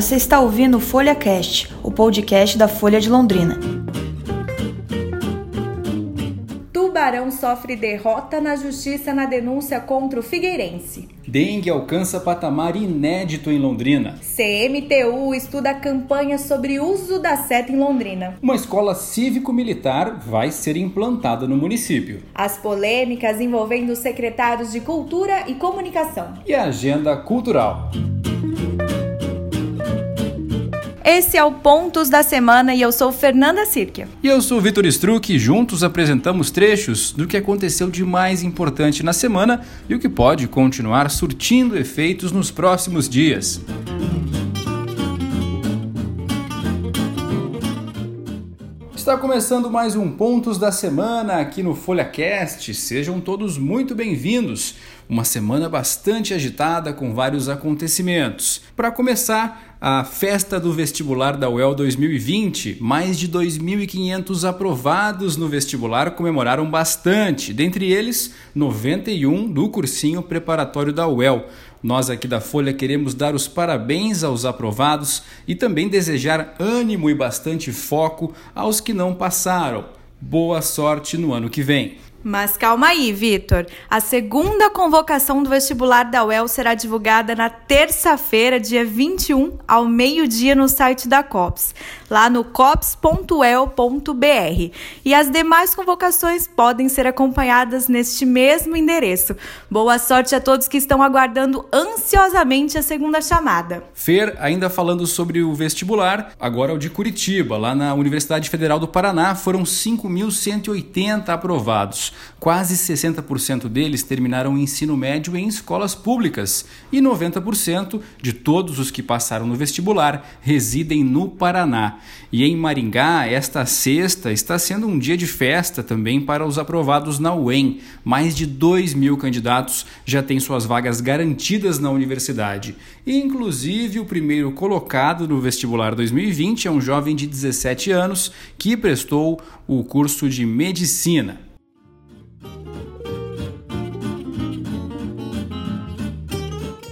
você está ouvindo o Folha Cast, o podcast da Folha de Londrina. Tubarão sofre derrota na justiça na denúncia contra o Figueirense. Dengue alcança patamar inédito em Londrina. CMTU estuda campanha sobre uso da seta em Londrina. Uma escola cívico-militar vai ser implantada no município. As polêmicas envolvendo os secretários de Cultura e Comunicação. E a agenda cultural. Esse é o Pontos da Semana e eu sou Fernanda Sirkia. E eu sou Vitor Struck e juntos apresentamos trechos do que aconteceu de mais importante na semana e o que pode continuar surtindo efeitos nos próximos dias. Está começando mais um Pontos da Semana aqui no FolhaCast. Sejam todos muito bem-vindos. Uma semana bastante agitada com vários acontecimentos. Para começar, a festa do vestibular da UEL 2020, mais de 2.500 aprovados no vestibular comemoraram bastante, dentre eles 91 do cursinho preparatório da UEL. Nós aqui da Folha queremos dar os parabéns aos aprovados e também desejar ânimo e bastante foco aos que não passaram. Boa sorte no ano que vem. Mas calma aí, Vitor. A segunda convocação do vestibular da UEL será divulgada na terça-feira, dia 21, ao meio-dia, no site da COPS, lá no cops.uel.br. E as demais convocações podem ser acompanhadas neste mesmo endereço. Boa sorte a todos que estão aguardando ansiosamente a segunda chamada. Fer, ainda falando sobre o vestibular, agora o de Curitiba, lá na Universidade Federal do Paraná, foram 5.180 aprovados. Quase 60% deles terminaram o ensino médio em escolas públicas e 90% de todos os que passaram no vestibular residem no Paraná. E em Maringá, esta sexta está sendo um dia de festa também para os aprovados na UEM. Mais de 2 mil candidatos já têm suas vagas garantidas na universidade. Inclusive, o primeiro colocado no vestibular 2020 é um jovem de 17 anos que prestou o curso de medicina.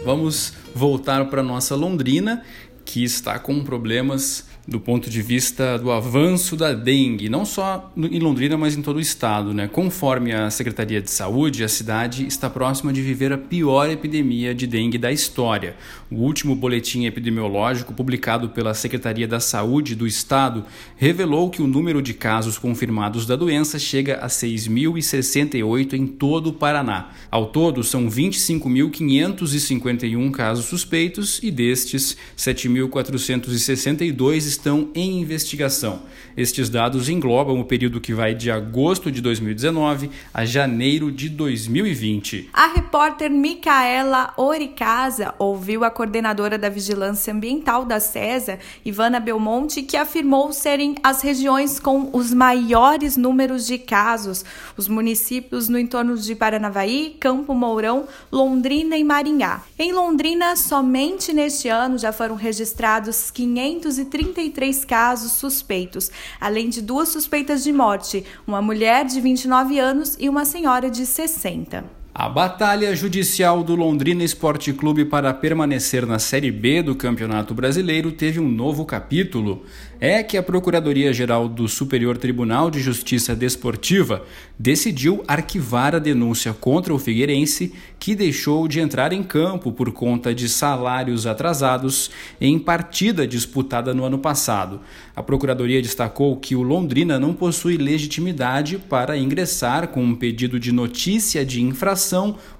Vamos voltar para nossa Londrina, que está com problemas do ponto de vista do avanço da dengue, não só em Londrina, mas em todo o estado. Né? Conforme a Secretaria de Saúde, a cidade está próxima de viver a pior epidemia de dengue da história. O último boletim epidemiológico publicado pela Secretaria da Saúde do estado revelou que o número de casos confirmados da doença chega a 6.068 em todo o Paraná. Ao todo, são 25.551 casos suspeitos e destes, 7.462 estão em investigação. Estes dados englobam o período que vai de agosto de 2019 a janeiro de 2020. A repórter Micaela Oricasa ouviu a coordenadora da Vigilância Ambiental da CESA, Ivana Belmonte, que afirmou serem as regiões com os maiores números de casos, os municípios no entorno de Paranavaí, Campo Mourão, Londrina e Maringá. Em Londrina, somente neste ano já foram registrados 530 43 casos suspeitos, além de duas suspeitas de morte, uma mulher de 29 anos e uma senhora de 60. A batalha judicial do Londrina Esporte Clube para permanecer na Série B do Campeonato Brasileiro teve um novo capítulo. É que a Procuradoria-Geral do Superior Tribunal de Justiça Desportiva decidiu arquivar a denúncia contra o Figueirense, que deixou de entrar em campo por conta de salários atrasados em partida disputada no ano passado. A Procuradoria destacou que o Londrina não possui legitimidade para ingressar com um pedido de notícia de infração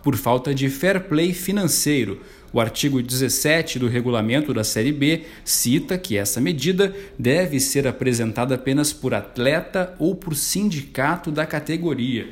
por falta de fair play financeiro. O artigo 17 do regulamento da Série B cita que essa medida deve ser apresentada apenas por atleta ou por sindicato da categoria.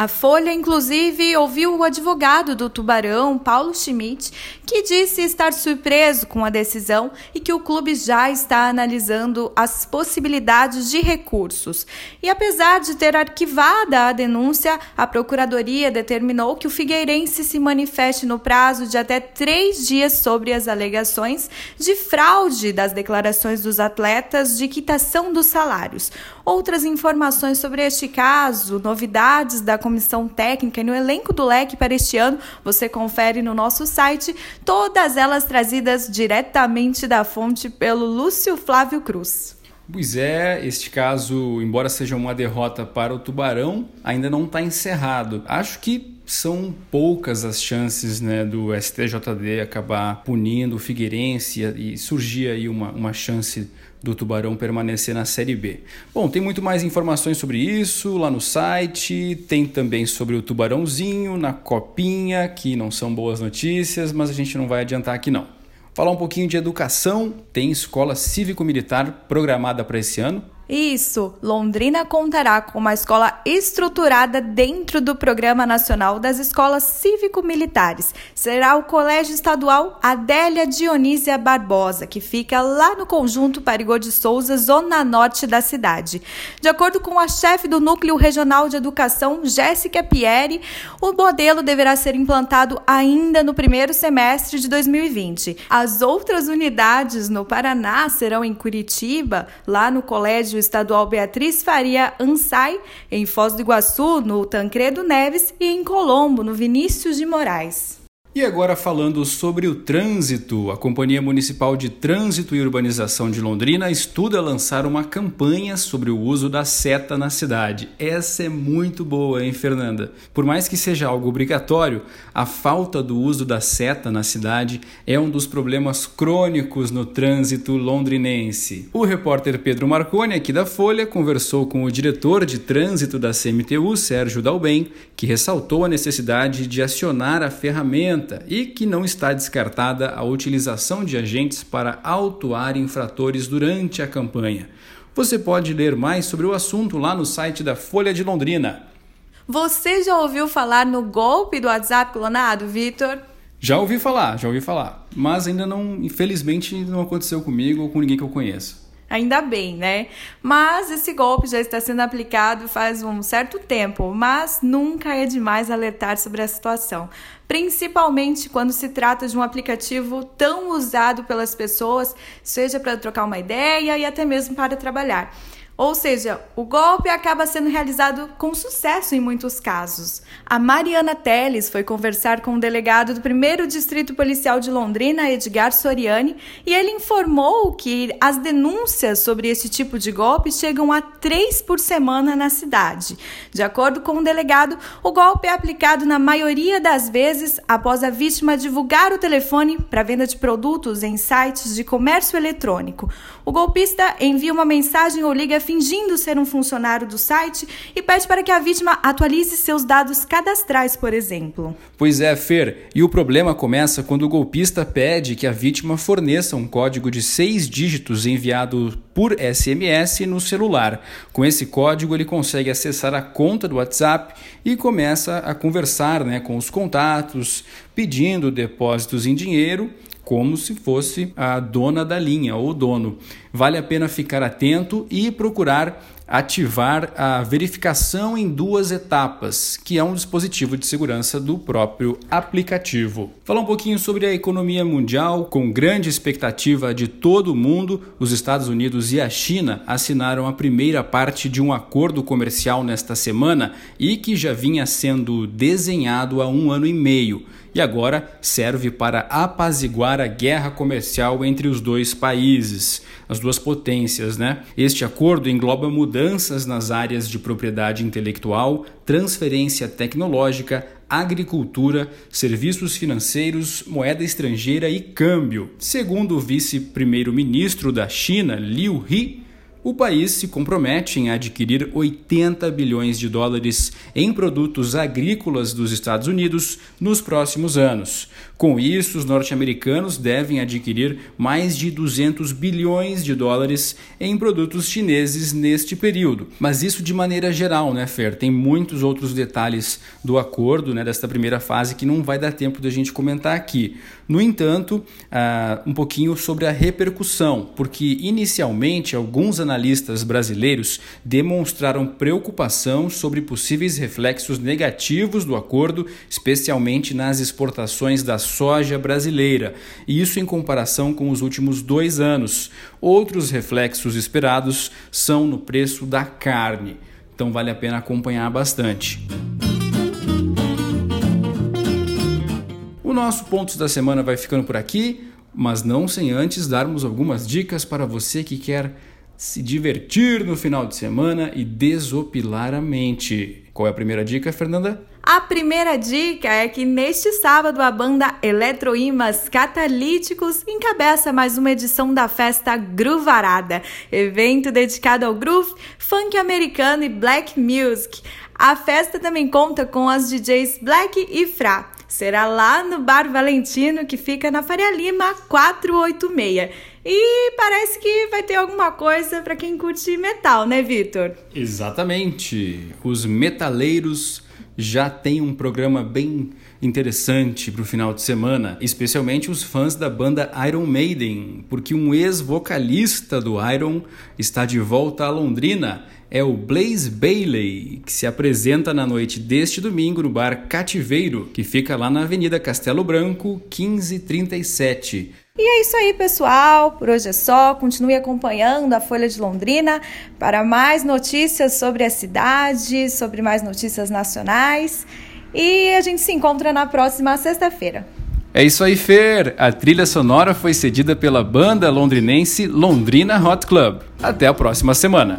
A Folha, inclusive, ouviu o advogado do Tubarão, Paulo Schmidt, que disse estar surpreso com a decisão e que o clube já está analisando as possibilidades de recursos. E apesar de ter arquivada a denúncia, a Procuradoria determinou que o Figueirense se manifeste no prazo de até três dias sobre as alegações de fraude das declarações dos atletas de quitação dos salários. Outras informações sobre este caso, novidades da comissão técnica e no elenco do leque para este ano, você confere no nosso site, todas elas trazidas diretamente da fonte pelo Lúcio Flávio Cruz. Pois é, este caso, embora seja uma derrota para o Tubarão, ainda não está encerrado. Acho que são poucas as chances né, do STJD acabar punindo o Figueirense e surgir aí uma, uma chance do Tubarão permanecer na Série B. Bom, tem muito mais informações sobre isso lá no site, tem também sobre o Tubarãozinho na Copinha, que não são boas notícias, mas a gente não vai adiantar aqui não. Falar um pouquinho de educação, tem escola cívico-militar programada para esse ano. Isso, Londrina contará com uma escola estruturada dentro do Programa Nacional das Escolas Cívico-Militares. Será o Colégio Estadual Adélia Dionísia Barbosa, que fica lá no conjunto Parigô de Souza, zona norte da cidade. De acordo com a chefe do Núcleo Regional de Educação, Jéssica Pieri, o modelo deverá ser implantado ainda no primeiro semestre de 2020. As outras unidades no Paraná serão em Curitiba, lá no Colégio Estadual Beatriz Faria Ansai, em Foz do Iguaçu, no Tancredo Neves e em Colombo, no Vinícius de Moraes. E agora falando sobre o trânsito, a Companhia Municipal de Trânsito e Urbanização de Londrina estuda lançar uma campanha sobre o uso da seta na cidade. Essa é muito boa, hein, Fernanda? Por mais que seja algo obrigatório, a falta do uso da seta na cidade é um dos problemas crônicos no trânsito londrinense. O repórter Pedro Marconi, aqui da Folha, conversou com o diretor de trânsito da CMTU, Sérgio Dalben, que ressaltou a necessidade de acionar a ferramenta e que não está descartada a utilização de agentes para autuar infratores durante a campanha. Você pode ler mais sobre o assunto lá no site da Folha de Londrina. Você já ouviu falar no golpe do WhatsApp clonado, Vitor? Já ouvi falar, já ouvi falar, mas ainda não, infelizmente, não aconteceu comigo ou com ninguém que eu conheça. Ainda bem, né? Mas esse golpe já está sendo aplicado faz um certo tempo, mas nunca é demais alertar sobre a situação, principalmente quando se trata de um aplicativo tão usado pelas pessoas, seja para trocar uma ideia e até mesmo para trabalhar. Ou seja, o golpe acaba sendo realizado com sucesso em muitos casos. A Mariana Teles foi conversar com o delegado do 1 Distrito Policial de Londrina, Edgar Soriani, e ele informou que as denúncias sobre esse tipo de golpe chegam a três por semana na cidade. De acordo com o delegado, o golpe é aplicado na maioria das vezes após a vítima divulgar o telefone para venda de produtos em sites de comércio eletrônico. O golpista envia uma mensagem ou liga fingindo ser um funcionário do site e pede para que a vítima atualize seus dados cadastrais, por exemplo. Pois é, Fer, e o problema começa quando o golpista pede que a vítima forneça um código de seis dígitos enviado por SMS no celular. Com esse código, ele consegue acessar a conta do WhatsApp e começa a conversar né, com os contatos, pedindo depósitos em dinheiro como se fosse a dona da linha ou dono. Vale a pena ficar atento e procurar ativar a verificação em duas etapas, que é um dispositivo de segurança do próprio aplicativo. Falar um pouquinho sobre a economia mundial, com grande expectativa de todo o mundo, os Estados Unidos e a China assinaram a primeira parte de um acordo comercial nesta semana e que já vinha sendo desenhado há um ano e meio e agora serve para apaziguar a guerra comercial entre os dois países, as duas potências, né? Este acordo engloba mudanças nas áreas de propriedade intelectual, transferência tecnológica, agricultura, serviços financeiros, moeda estrangeira e câmbio. Segundo o vice-primeiro-ministro da China, Liu He, o país se compromete em adquirir 80 bilhões de dólares em produtos agrícolas dos Estados Unidos nos próximos anos. Com isso, os norte-americanos devem adquirir mais de 200 bilhões de dólares em produtos chineses neste período. Mas isso de maneira geral, né, Fer? Tem muitos outros detalhes do acordo, né, desta primeira fase que não vai dar tempo da gente comentar aqui. No entanto, uh, um pouquinho sobre a repercussão, porque inicialmente alguns analistas brasileiros demonstraram preocupação sobre possíveis reflexos negativos do acordo, especialmente nas exportações da soja brasileira, e isso em comparação com os últimos dois anos. Outros reflexos esperados são no preço da carne, então vale a pena acompanhar bastante. O nosso Pontos da Semana vai ficando por aqui, mas não sem antes darmos algumas dicas para você que quer se divertir no final de semana e desopilar a mente. Qual é a primeira dica, Fernanda? A primeira dica é que neste sábado a banda Eletroímas Catalíticos encabeça mais uma edição da festa Gruvarada, evento dedicado ao groove, funk americano e black music. A festa também conta com as DJs Black e Fra. Será lá no Bar Valentino, que fica na Faria Lima 486. E parece que vai ter alguma coisa para quem curte metal, né, Vitor? Exatamente. Os metaleiros já têm um programa bem interessante para o final de semana, especialmente os fãs da banda Iron Maiden, porque um ex-vocalista do Iron está de volta a Londrina. É o Blaze Bailey, que se apresenta na noite deste domingo no bar Cativeiro, que fica lá na Avenida Castelo Branco, 1537. E é isso aí, pessoal. Por hoje é só. Continue acompanhando a Folha de Londrina para mais notícias sobre a cidade, sobre mais notícias nacionais. E a gente se encontra na próxima sexta-feira. É isso aí, Fer. A trilha sonora foi cedida pela banda londrinense Londrina Hot Club. Até a próxima semana.